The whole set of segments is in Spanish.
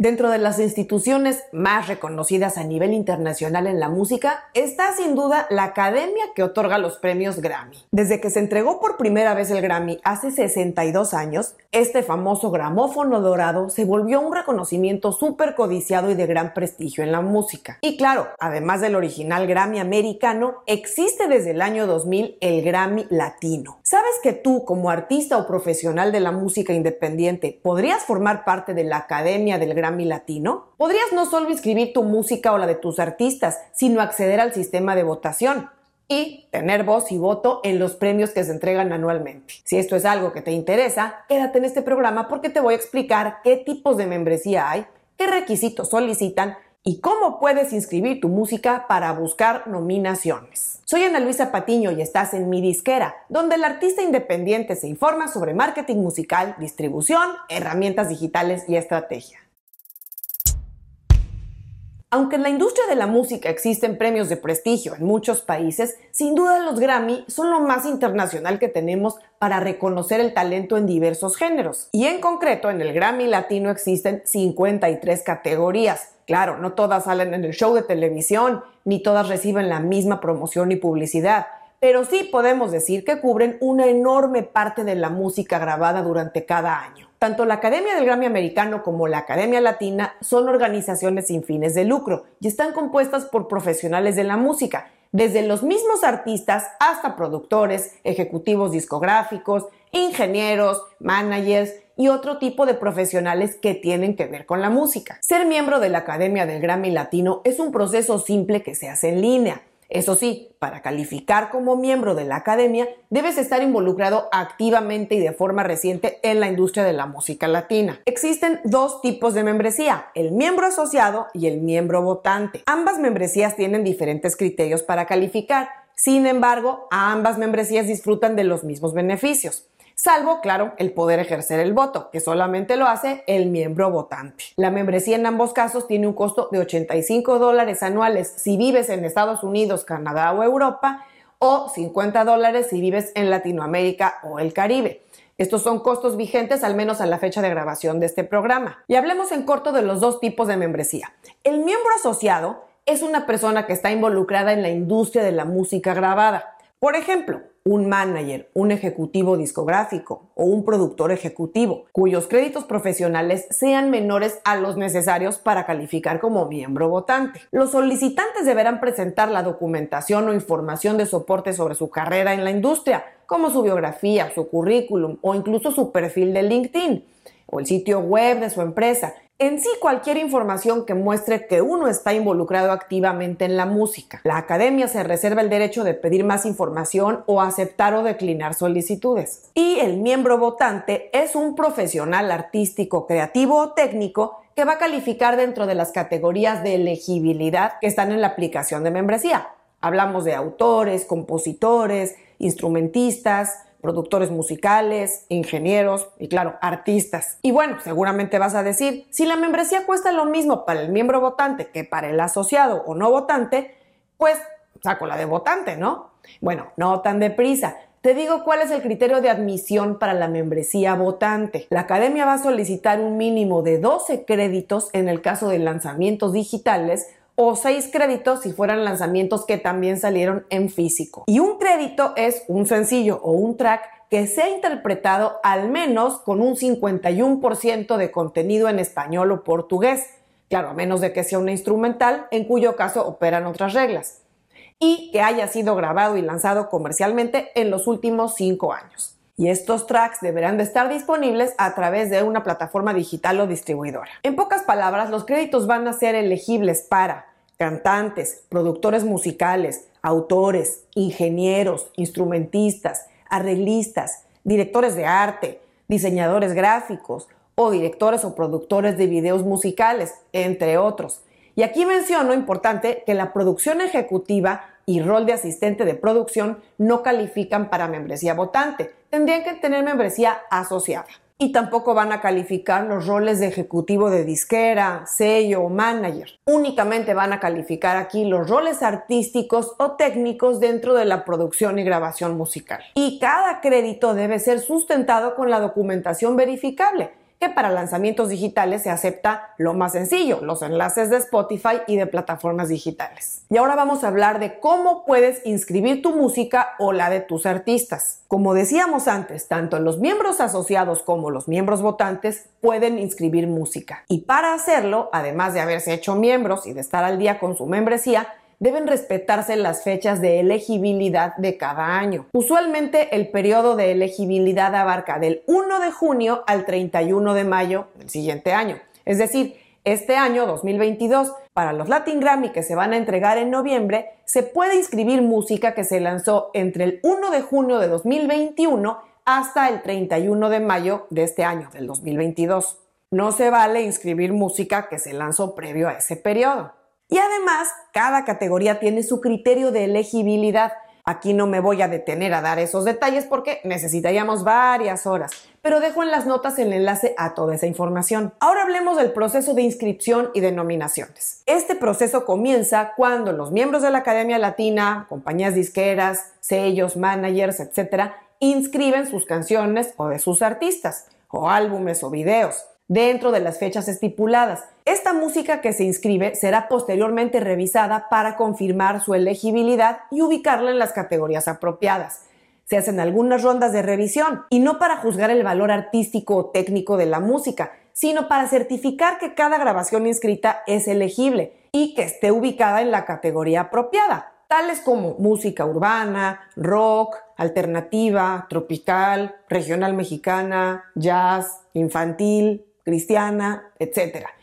Dentro de las instituciones más reconocidas a nivel internacional en la música está sin duda la academia que otorga los premios Grammy. Desde que se entregó por primera vez el Grammy hace 62 años, este famoso gramófono dorado se volvió un reconocimiento súper codiciado y de gran prestigio en la música. Y claro, además del original Grammy americano, existe desde el año 2000 el Grammy latino. ¿Sabes que tú como artista o profesional de la música independiente podrías formar parte de la academia del Grammy Latino? Podrías no solo inscribir tu música o la de tus artistas, sino acceder al sistema de votación y tener voz y voto en los premios que se entregan anualmente. Si esto es algo que te interesa, quédate en este programa porque te voy a explicar qué tipos de membresía hay, qué requisitos solicitan y cómo puedes inscribir tu música para buscar nominaciones. Soy Ana Luisa Patiño y estás en Mi Disquera, donde el artista independiente se informa sobre marketing musical, distribución, herramientas digitales y estrategia. Aunque en la industria de la música existen premios de prestigio en muchos países, sin duda los Grammy son lo más internacional que tenemos para reconocer el talento en diversos géneros. Y en concreto, en el Grammy Latino existen 53 categorías. Claro, no todas salen en el show de televisión, ni todas reciben la misma promoción y publicidad, pero sí podemos decir que cubren una enorme parte de la música grabada durante cada año. Tanto la Academia del Grammy Americano como la Academia Latina son organizaciones sin fines de lucro y están compuestas por profesionales de la música, desde los mismos artistas hasta productores, ejecutivos discográficos, ingenieros, managers y otro tipo de profesionales que tienen que ver con la música. Ser miembro de la Academia del Grammy Latino es un proceso simple que se hace en línea. Eso sí, para calificar como miembro de la academia, debes estar involucrado activamente y de forma reciente en la industria de la música latina. Existen dos tipos de membresía, el miembro asociado y el miembro votante. Ambas membresías tienen diferentes criterios para calificar. Sin embargo, ambas membresías disfrutan de los mismos beneficios salvo, claro, el poder ejercer el voto, que solamente lo hace el miembro votante. La membresía en ambos casos tiene un costo de 85 dólares anuales si vives en Estados Unidos, Canadá o Europa, o 50 dólares si vives en Latinoamérica o el Caribe. Estos son costos vigentes al menos a la fecha de grabación de este programa. Y hablemos en corto de los dos tipos de membresía. El miembro asociado es una persona que está involucrada en la industria de la música grabada. Por ejemplo, un manager, un ejecutivo discográfico o un productor ejecutivo, cuyos créditos profesionales sean menores a los necesarios para calificar como miembro votante. Los solicitantes deberán presentar la documentación o información de soporte sobre su carrera en la industria, como su biografía, su currículum o incluso su perfil de LinkedIn o el sitio web de su empresa en sí cualquier información que muestre que uno está involucrado activamente en la música. La academia se reserva el derecho de pedir más información o aceptar o declinar solicitudes. Y el miembro votante es un profesional artístico, creativo o técnico que va a calificar dentro de las categorías de elegibilidad que están en la aplicación de membresía. Hablamos de autores, compositores, instrumentistas, productores musicales, ingenieros y claro, artistas. Y bueno, seguramente vas a decir, si la membresía cuesta lo mismo para el miembro votante que para el asociado o no votante, pues saco la de votante, ¿no? Bueno, no tan deprisa. Te digo cuál es el criterio de admisión para la membresía votante. La academia va a solicitar un mínimo de 12 créditos en el caso de lanzamientos digitales o seis créditos si fueran lanzamientos que también salieron en físico. Y un crédito es un sencillo o un track que se ha interpretado al menos con un 51% de contenido en español o portugués. Claro, a menos de que sea una instrumental, en cuyo caso operan otras reglas. Y que haya sido grabado y lanzado comercialmente en los últimos cinco años y estos tracks deberán de estar disponibles a través de una plataforma digital o distribuidora. En pocas palabras, los créditos van a ser elegibles para cantantes, productores musicales, autores, ingenieros, instrumentistas, arreglistas, directores de arte, diseñadores gráficos o directores o productores de videos musicales, entre otros. Y aquí menciono importante que la producción ejecutiva y rol de asistente de producción no califican para membresía votante. Tendrían que tener membresía asociada. Y tampoco van a calificar los roles de ejecutivo de disquera, sello o manager. Únicamente van a calificar aquí los roles artísticos o técnicos dentro de la producción y grabación musical. Y cada crédito debe ser sustentado con la documentación verificable que para lanzamientos digitales se acepta lo más sencillo, los enlaces de Spotify y de plataformas digitales. Y ahora vamos a hablar de cómo puedes inscribir tu música o la de tus artistas. Como decíamos antes, tanto los miembros asociados como los miembros votantes pueden inscribir música. Y para hacerlo, además de haberse hecho miembros y de estar al día con su membresía, deben respetarse las fechas de elegibilidad de cada año. Usualmente el periodo de elegibilidad abarca del 1 de junio al 31 de mayo del siguiente año. Es decir, este año 2022, para los Latin Grammy que se van a entregar en noviembre, se puede inscribir música que se lanzó entre el 1 de junio de 2021 hasta el 31 de mayo de este año, del 2022. No se vale inscribir música que se lanzó previo a ese periodo. Y además, cada categoría tiene su criterio de elegibilidad. Aquí no me voy a detener a dar esos detalles porque necesitaríamos varias horas, pero dejo en las notas el enlace a toda esa información. Ahora hablemos del proceso de inscripción y de nominaciones. Este proceso comienza cuando los miembros de la Academia Latina, compañías disqueras, sellos, managers, etc., inscriben sus canciones o de sus artistas, o álbumes o videos dentro de las fechas estipuladas. Esta música que se inscribe será posteriormente revisada para confirmar su elegibilidad y ubicarla en las categorías apropiadas. Se hacen algunas rondas de revisión y no para juzgar el valor artístico o técnico de la música, sino para certificar que cada grabación inscrita es elegible y que esté ubicada en la categoría apropiada, tales como música urbana, rock, alternativa, tropical, regional mexicana, jazz, infantil, cristiana, etc.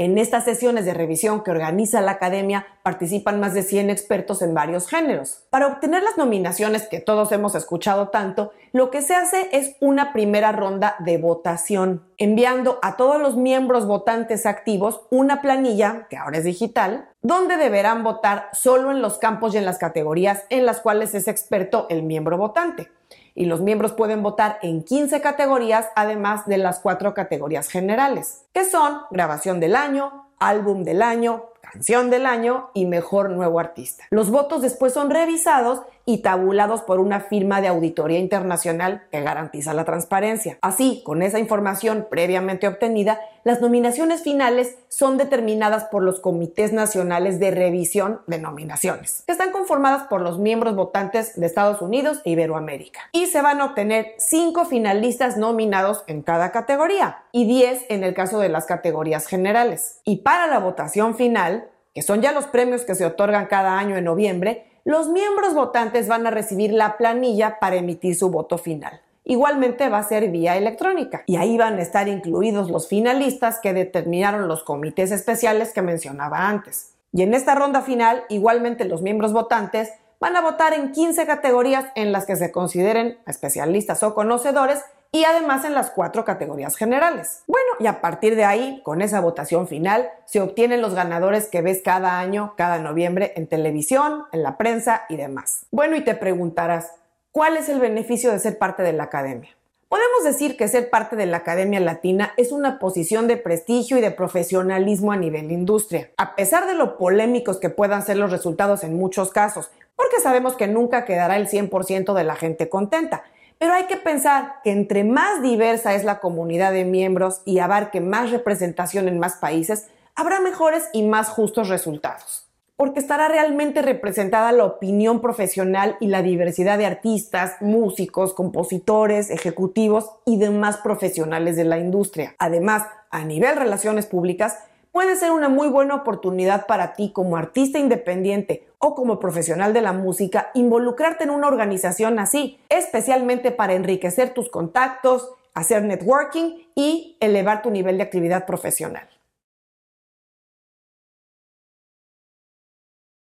En estas sesiones de revisión que organiza la academia participan más de 100 expertos en varios géneros. Para obtener las nominaciones que todos hemos escuchado tanto, lo que se hace es una primera ronda de votación, enviando a todos los miembros votantes activos una planilla, que ahora es digital, donde deberán votar solo en los campos y en las categorías en las cuales es experto el miembro votante y los miembros pueden votar en 15 categorías, además de las cuatro categorías generales, que son grabación del año, álbum del año, canción del año y mejor nuevo artista. Los votos después son revisados y tabulados por una firma de auditoría internacional que garantiza la transparencia. Así, con esa información previamente obtenida, las nominaciones finales son determinadas por los comités nacionales de revisión de nominaciones, que están conformadas por los miembros votantes de Estados Unidos e Iberoamérica. Y se van a obtener cinco finalistas nominados en cada categoría y 10 en el caso de las categorías generales. Y para la votación final, que son ya los premios que se otorgan cada año en noviembre, los miembros votantes van a recibir la planilla para emitir su voto final. Igualmente va a ser vía electrónica y ahí van a estar incluidos los finalistas que determinaron los comités especiales que mencionaba antes. Y en esta ronda final, igualmente los miembros votantes van a votar en 15 categorías en las que se consideren especialistas o conocedores y además en las cuatro categorías generales. Bueno, y a partir de ahí, con esa votación final, se obtienen los ganadores que ves cada año, cada noviembre en televisión, en la prensa y demás. Bueno, y te preguntarás, ¿cuál es el beneficio de ser parte de la academia? Podemos decir que ser parte de la Academia Latina es una posición de prestigio y de profesionalismo a nivel industria, a pesar de lo polémicos que puedan ser los resultados en muchos casos, porque sabemos que nunca quedará el 100% de la gente contenta. Pero hay que pensar que entre más diversa es la comunidad de miembros y abarque más representación en más países, habrá mejores y más justos resultados. Porque estará realmente representada la opinión profesional y la diversidad de artistas, músicos, compositores, ejecutivos y demás profesionales de la industria. Además, a nivel relaciones públicas, puede ser una muy buena oportunidad para ti como artista independiente o como profesional de la música involucrarte en una organización así, especialmente para enriquecer tus contactos, hacer networking y elevar tu nivel de actividad profesional.